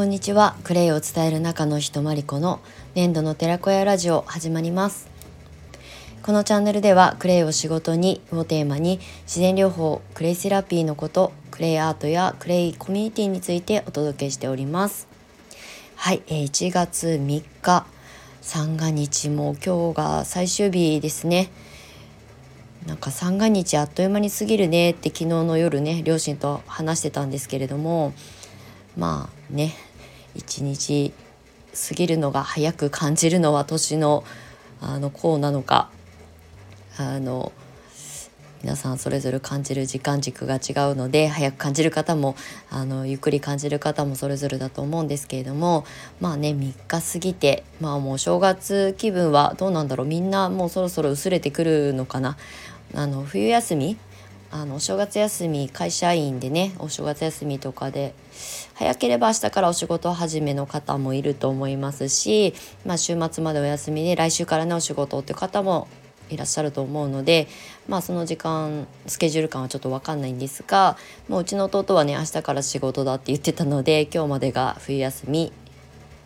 こんにちは。クレイを伝える中の人まりこの年度の寺子屋ラジオ始まります。このチャンネルではクレイを仕事にをテーマに自然療法クレイセラピーのことクレイアートやクレイコミュニティについてお届けしております。はいえ1月3日。三が日も今日が最終日ですね。なんか三が日あっという間に過ぎるねって昨日の夜ね両親と話してたんですけれどもまあね一日過ぎるのが早く感じるのは年のあのこうなのか。あの皆さんそれぞれ感じる時間軸が違うので早く感じる方もあのゆっくり感じる方もそれぞれだと思うんですけれどもまあね3日過ぎてまあもう正月気分はどうなんだろう。みんなもうそろそろ薄れてくるのかな。あの冬休みあのお正月休み会社員でねお正月休みとかで早ければ明日からお仕事始めの方もいると思いますし、まあ、週末までお休みで来週からねお仕事っていう方もいらっしゃると思うのでまあその時間スケジュール感はちょっと分かんないんですがもううちの弟はね明日から仕事だって言ってたので今日までが冬休み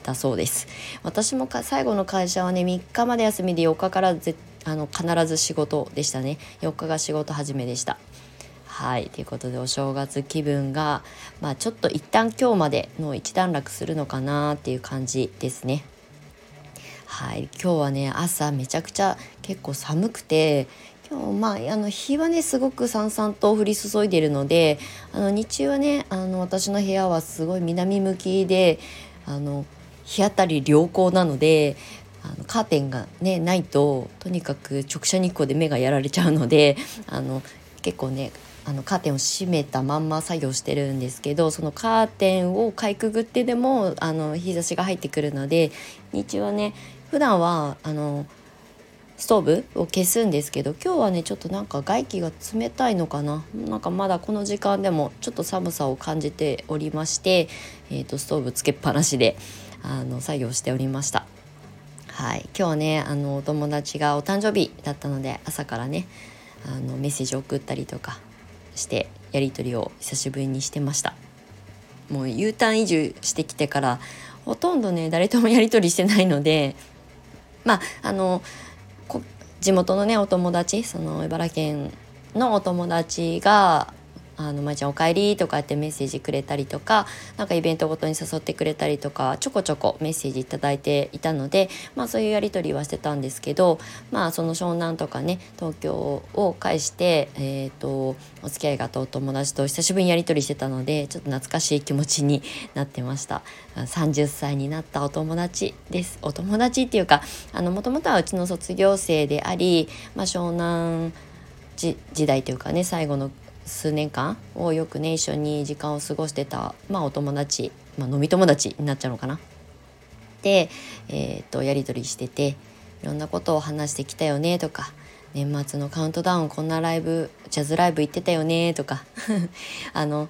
だそうです。私も最後の会社はね3日まで休みで4日からぜあの必ず仕事でしたね。4日が仕事始めでした。はいということでお正月気分がまあちょっと一旦今日までの一段落するのかなっていう感じですね。はい今日はね朝めちゃくちゃ結構寒くて今日まああの日はねすごくさんさんと降り注いでるのであの日中はねあの私の部屋はすごい南向きであの日当たり良好なのであのカーテンがねないととにかく直射日光で目がやられちゃうのであの結構ねあのカーテンを閉めたまんま作業してるんですけどそのカーテンをかいくぐってでもあの日差しが入ってくるので日中はね普段はあのストーブを消すんですけど今日はねちょっとなんか外気が冷たいのかななんかまだこの時間でもちょっと寒さを感じておりまして、えーと、ストーブつけっぱなしであの作業しておりました。はい、今日ねあのお友達がお誕生日だったので朝からねあのメッセージを送ったりとかしてやり取りを久しぶりにしてました。もう U ターン移住してきてからほとんどね誰ともやり取りしてないので まああの地元のねお友達その茨城県のお友達があの、まいちゃんお帰りとかってメッセージくれたりとか、なんかイベントごとに誘ってくれたりとか、ちょこちょこメッセージ頂いていたので、まあそういうやり取りはしてたんですけど、まあその湘南とかね、東京を介して、えっ、ー、と、お付き合いがあったお友達と久しぶりにやり取りしてたので、ちょっと懐かしい気持ちになってました。30歳になったお友達です。お友達っていうか、あの、もともとはうちの卒業生であり、まあ湘南時代というかね最後の数年間をよくね一緒に時間を過ごしてた、まあ、お友達、まあ、飲み友達になっちゃうのかな。で、えー、っとやり取りしてていろんなことを話してきたよねとか年末のカウントダウンこんなライブジャズライブ行ってたよねとか あの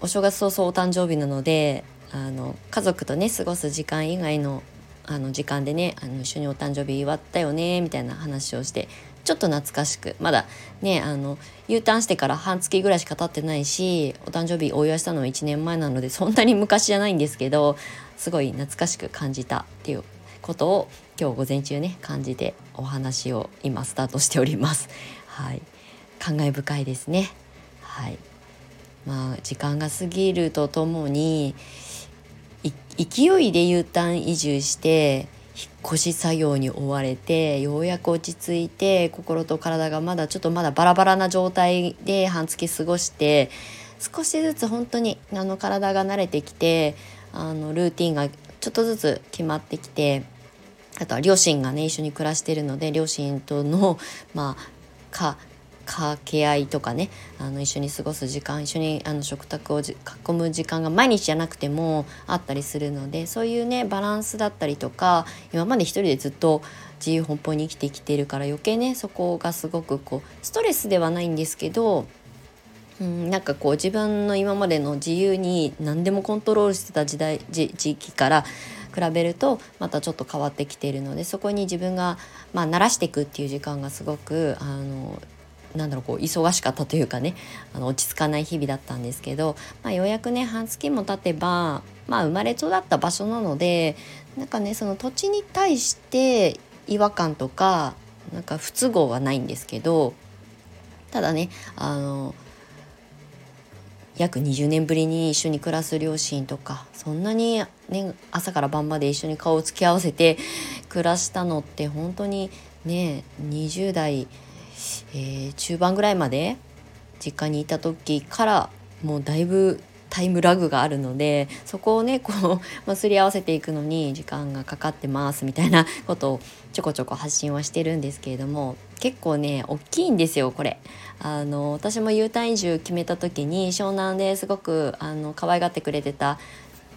お正月早々お誕生日なのであの家族とね過ごす時間以外のあの時間でねあの一緒にお誕生日祝ったよねみたいな話をしてちょっと懐かしくまだねあの U ターンしてから半月ぐらいしか経ってないしお誕生日お祝いしたのは1年前なのでそんなに昔じゃないんですけどすごい懐かしく感じたっていうことを今日午前中ね感じてお話を今スタートしております。はい、感慨深いですね。はい、まあ時間が過ぎるとともに勢いで U ターン移住して引っ越し作業に追われてようやく落ち着いて心と体がまだちょっとまだバラバラな状態で半月過ごして少しずつ本当にあの体が慣れてきてあのルーティンがちょっとずつ決まってきてあとは両親がね一緒に暮らしてるので両親とのまあか掛け合いとかねあの一緒に過ごす時間一緒にあの食卓を囲む時間が毎日じゃなくてもあったりするのでそういうねバランスだったりとか今まで一人でずっと自由奔放に生きてきてるから余計ねそこがすごくこうストレスではないんですけどうん、なんかこう自分の今までの自由に何でもコントロールしてた時代時期から比べるとまたちょっと変わってきているのでそこに自分が、まあ、慣らしていくっていう時間がすごくあのなんだろうこう忙しかったというかねあの落ち着かない日々だったんですけど、まあ、ようやくね半月も経てば、まあ、生まれ育った場所なのでなんかねその土地に対して違和感とかなんか不都合はないんですけどただねあの約20年ぶりに一緒に暮らす両親とかそんなに、ね、朝から晩まで一緒に顔を突き合わせて暮らしたのって本当にね20代、えー、中盤ぐらいまで実家にいた時からもうだいぶタイムラグがあるのでそこをね こう、まあ、すり合わせていくのに時間がかかってますみたいなことをちょこちょこ発信はしてるんですけれども 結構ね大きいんですよこれ。あの私も U ターン移住決めた時に湘南ですごくあの可愛がってくれてた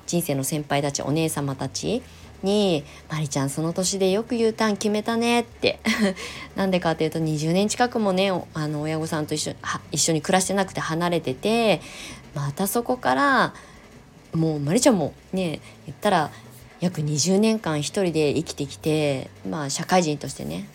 人生の先輩たちお姉様たちに「まりちゃんその年でよく U ターン決めたね」って。なんでかっていうと20年近くもねあの親御さんと一緒一緒に暮らしてなくて離れててまたそこからもうまりちゃんもね言ったら約20年間一人で生きてきてまあ社会人としてね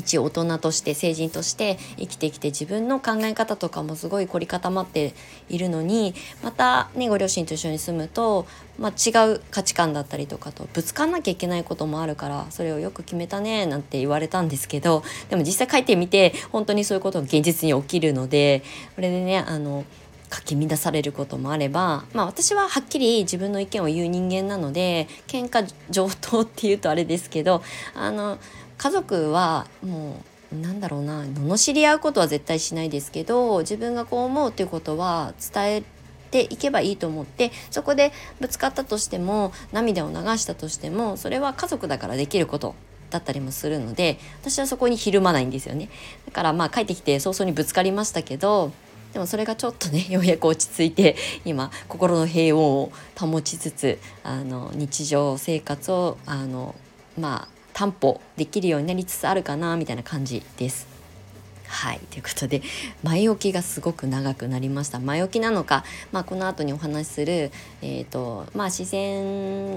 一大人として成人として生きてきて自分の考え方とかもすごい凝り固まっているのにまたねご両親と一緒に住むと、まあ、違う価値観だったりとかとぶつかんなきゃいけないこともあるからそれをよく決めたねなんて言われたんですけどでも実際書いてみて本当にそういうことが現実に起きるのでこれでねあのかき乱されることもあれば、まあ、私ははっきり自分の意見を言う人間なので喧嘩上等っていうとあれですけどあの家族はもうなんだろうな罵り合うことは絶対しないですけど自分がこう思うっていうことは伝えていけばいいと思ってそこでぶつかったとしても涙を流したとしてもそれは家族だからできることだったりもするので私はそこにひるまないんですよね。だからまあ帰ってきて早々にぶつかりましたけどでもそれがちょっとね ようやく落ち着いて今心の平穏を保ちつつあの日常生活をあのまあ担保できるようになりつつあるかなみたいな感じです。はいということで前置きがすごく長くなりました前置きなのか、まあ、この後にお話しする、えーとまあ、自然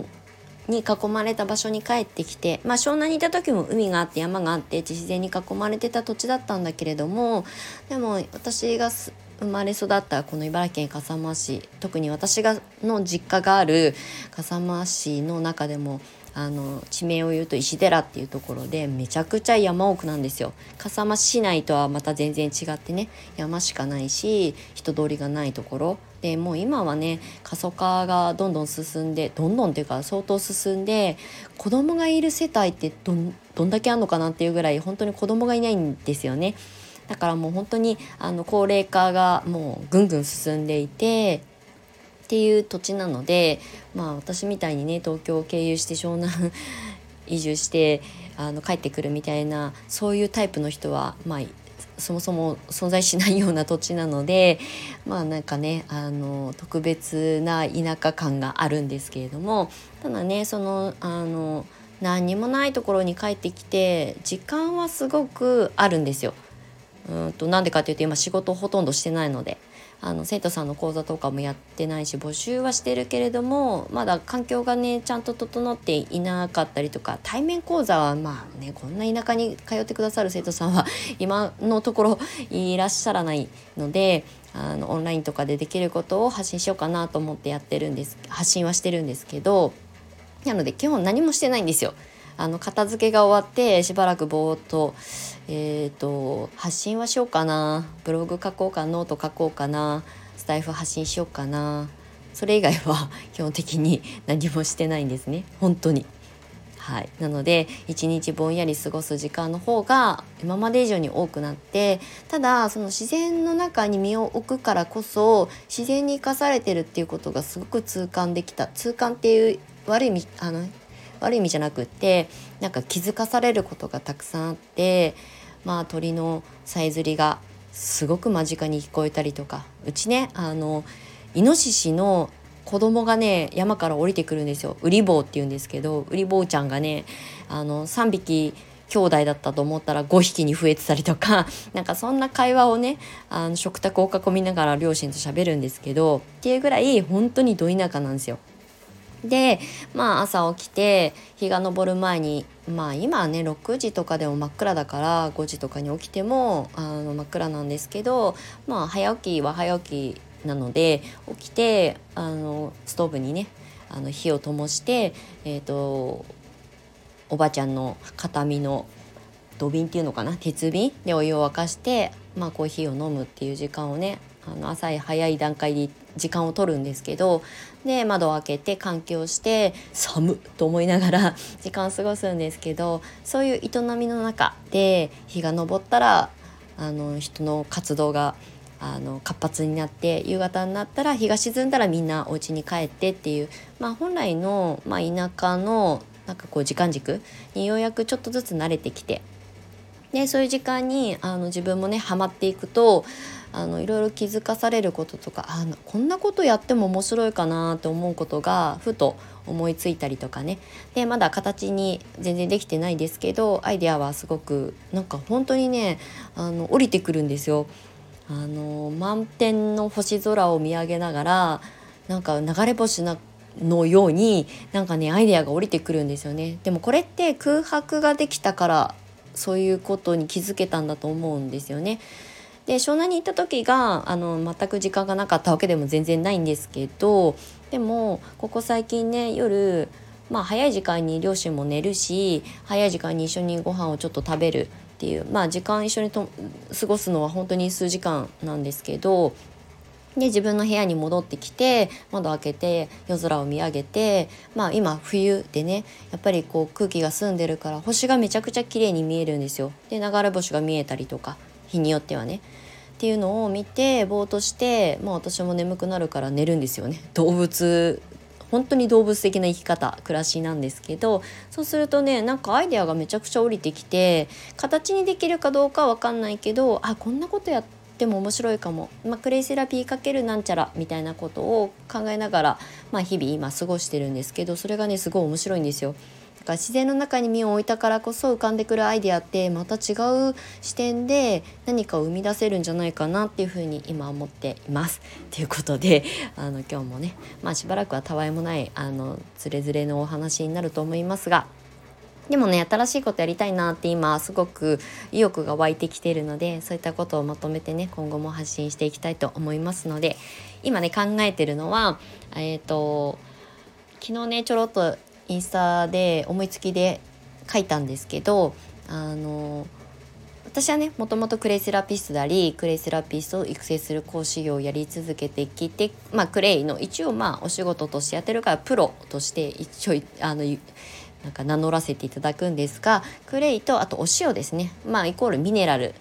に囲まれた場所に帰ってきて、まあ、湘南にいた時も海があって山があって自然に囲まれてた土地だったんだけれどもでも私が生まれ育ったこの茨城県笠間市特に私がの実家がある笠間市の中でもあの地名を言うと石寺っていうところでめちゃくちゃ山奥なんですよ笠間市内とはまた全然違ってね山しかないし人通りがないところでもう今はね過疎化がどんどん進んでどんどんっていうか相当進んで子供がいる世帯ってどんどんだけあんのかなっていうぐらい本当に子供がいないんですよね。だからもう本当にあの高齢化がもうぐんぐん進んでいてっていう土地なのでまあ私みたいにね東京を経由して湘南 移住してあの帰ってくるみたいなそういうタイプの人はまあそもそも存在しないような土地なのでまあなんかねあの特別な田舎感があるんですけれどもただねそのあの何にもないところに帰ってきて時間はすごくあるんですよ。うんとなんでかっていうと今仕事ほとんどしてないのであの生徒さんの講座とかもやってないし募集はしてるけれどもまだ環境がねちゃんと整っていなかったりとか対面講座はまあねこんな田舎に通ってくださる生徒さんは 今のところいらっしゃらないのであのオンラインとかでできることを発信しようかなと思ってやってるんです発信はしてるんですけどなので基本何もしてないんですよ。あの片付けが終わってしばらくぼーっと,、えーと、発信はしようかな。ブログ書こうかノート書こうかな。スタエフ発信しようかな。それ以外は 基本的に 何もしてないんですね。本当に。はい、なので一日ぼんやり過ごす時間の方が今まで以上に多くなってただその自然の中に身を置くからこそ自然に生かされてるっていうことがすごく痛感できた。痛感っていう悪い意味あの悪い意味じゃなくってなんか気づかされることがたくさんあってまあ鳥のさえずりがすごく間近に聞こえたりとかうちねあのイノシシの子供がね山から降りてくるんですよウリ坊って言うんですけどウリ坊ちゃんがねあの3匹兄弟だったと思ったら5匹に増えてたりとか なんかそんな会話をねあの食卓を囲みながら両親と喋るんですけどっていうぐらい本当にど田舎なんですよ。でまあ朝起きて日が昇る前にまあ今はね6時とかでも真っ暗だから5時とかに起きてもあの真っ暗なんですけどまあ早起きは早起きなので起きてあのストーブにねあの火を灯してえっ、ー、とおばちゃんの形見の土瓶っていうのかな鉄瓶でお湯を沸かして、まあ、コーヒーを飲むっていう時間をねあの朝早い段階で時間を取るんですけどで窓を開けて換気をして寒っと思いながら 時間を過ごすんですけどそういう営みの中で日が昇ったらあの人の活動があの活発になって夕方になったら日が沈んだらみんなお家に帰ってっていう、まあ、本来の、まあ、田舎のなんかこう時間軸にようやくちょっとずつ慣れてきてでそういう時間にあの自分もねハマっていくとあのいろいろ気づかされることとかあこんなことやっても面白いかなって思うことがふと思いついたりとかねでまだ形に全然できてないですけどアイデアはすごくなんか本当にねあの降りてくるんですよ。あの満天の星空を見上げながらなんか流れ星なのようになんかねアイデアが降りてくるんですよねでもこれって空白ができたからそういうことに気づけたんだと思うんですよね。で湘南に行った時があの全く時間がなかったわけでも全然ないんですけどでもここ最近ね夜まあ早い時間に両親も寝るし早い時間に一緒にご飯をちょっと食べるっていうまあ時間一緒にと過ごすのは本当に数時間なんですけどで自分の部屋に戻ってきて窓開けて夜空を見上げてまあ今冬でねやっぱりこう空気が澄んでるから星がめちゃくちゃ綺麗に見えるんですよ。で流れ星が見えたりとか日によってはね。っていうのを見てぼーっとしてまあ私も眠くなるから寝るんですよね。動物本当に動物的な生き方暮らしなんですけどそうするとねなんかアイデアがめちゃくちゃ降りてきて形にできるかどうかは分かんないけどあこんなことやってでも面白いかも、まあ、クレイセラピーかけるなんちゃらみたいなことを考えながら、まあ、日々今過ごしてるんですけどそれがねすごい面白いんですよ。だから自然の中に身を置いたからこそ浮かんでくるアイデアってまた違う視点で何かを生み出せるんじゃないかなっていうふうに今思っています。ということであの今日もね、まあ、しばらくはたわいもないあのつれづれのお話になると思いますが。でもね新しいことやりたいなって今すごく意欲が湧いてきているのでそういったことをまとめてね今後も発信していきたいと思いますので今ね考えてるのはえっ、ー、と昨日ねちょろっとインスタで思いつきで書いたんですけどあの私はねもともとクレイセラピストでありクレイセラピストを育成する講師業をやり続けてきて、まあ、クレイの一応まあお仕事としてやってるからプロとして一応あのなんか名乗らせていただくんですがクレイとあとお塩ですね。まあイコールミネラル。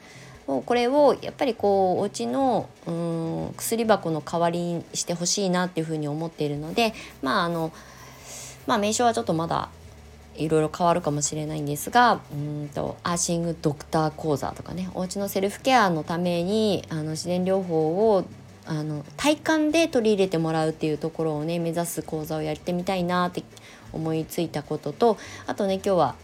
これをやっぱりこうお家のうん薬箱の代わりにしてほしいなっていうふうに思っているのでまああのまあ名称はちょっとまだいろいろ変わるかもしれないんですがうんとアーシングドクター講座とかねお家のセルフケアのためにあの自然療法をあの体感で取り入れてもらうっていうところをね目指す講座をやってみたいなって思いついたこととあとね今日は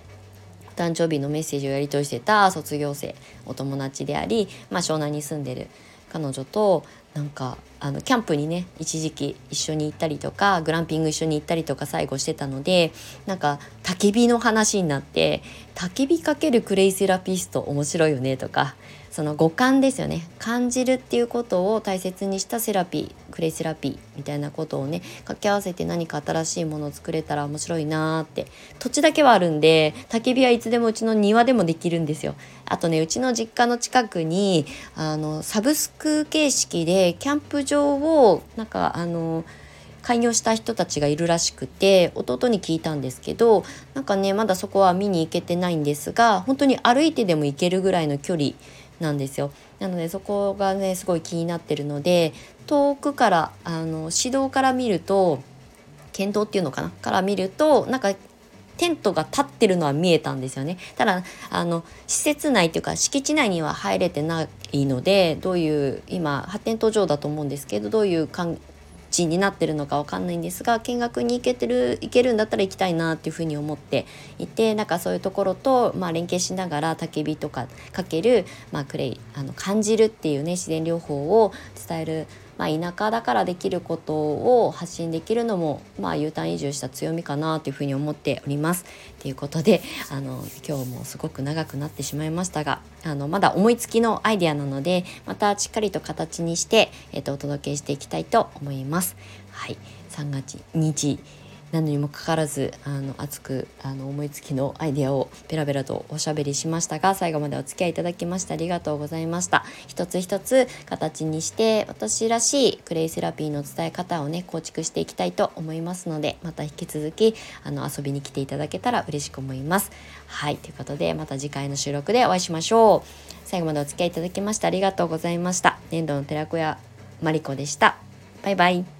誕生日のメッセージをやり取りしてた卒業生お友達であり、まあ、湘南に住んでる彼女となんかあのキャンプにね一時期一緒に行ったりとかグランピング一緒に行ったりとか最後してたのでなんか焚き火の話になって焚き火かけるクレイセラピスト面白いよねとかその五感ですよね。感じるっていうことを大切にしたセラピークレイセラピーみたいなことをね掛け合わせて何か新しいものを作れたら面白いなーって土地だけはあるんで焚き火はいつでもうちの庭でもできるんですよ。あとねうちの実家の近くにあのサブスク形式でキャンプ場をなんかあの開業した人たちがいるらしくて弟に聞いたんですけどなんかねまだそこは見に行けてないんですが本当に歩いてでも行けるぐらいの距離なんですよ。なのでそこがねすごい気になってるので遠くからあの指導から見ると県道っていうのかな？から見るとなんかテントが立ってるのは見えたんですよね。ただあの施設内というか敷地内には入れてないのでどういう今発展途上だと思うんですけどどういう感地になってるのかわかんないんですが見学に行けてる行けるんだったら行きたいなっていうふうに思っていてなんかそういうところと、まあ、連携しながら焚き火とかかける、まあ、クレイあの感じるっていうね自然療法を伝えるまあ、田舎だからできることを発信できるのも、まあ、U ターン移住した強みかなというふうに思っております。ということであの今日もすごく長くなってしまいましたがあのまだ思いつきのアイデアなのでまたしっかりと形にして、えっと、お届けしていきたいと思います。はい、3月日何にもかかわらずあの熱くあの思いつきのアイデアをペラペラとおしゃべりしましたが最後までお付き合いいただきましてありがとうございました。一つ一つ形にして私らしいクレイセラピーの伝え方をね構築していきたいと思いますのでまた引き続きあの遊びに来ていただけたら嬉しく思います。はいということでまた次回の収録でお会いしましょう。最後までお付き合いいただきましてありがとうございました。粘土の寺子屋マリコでした。バイバイ。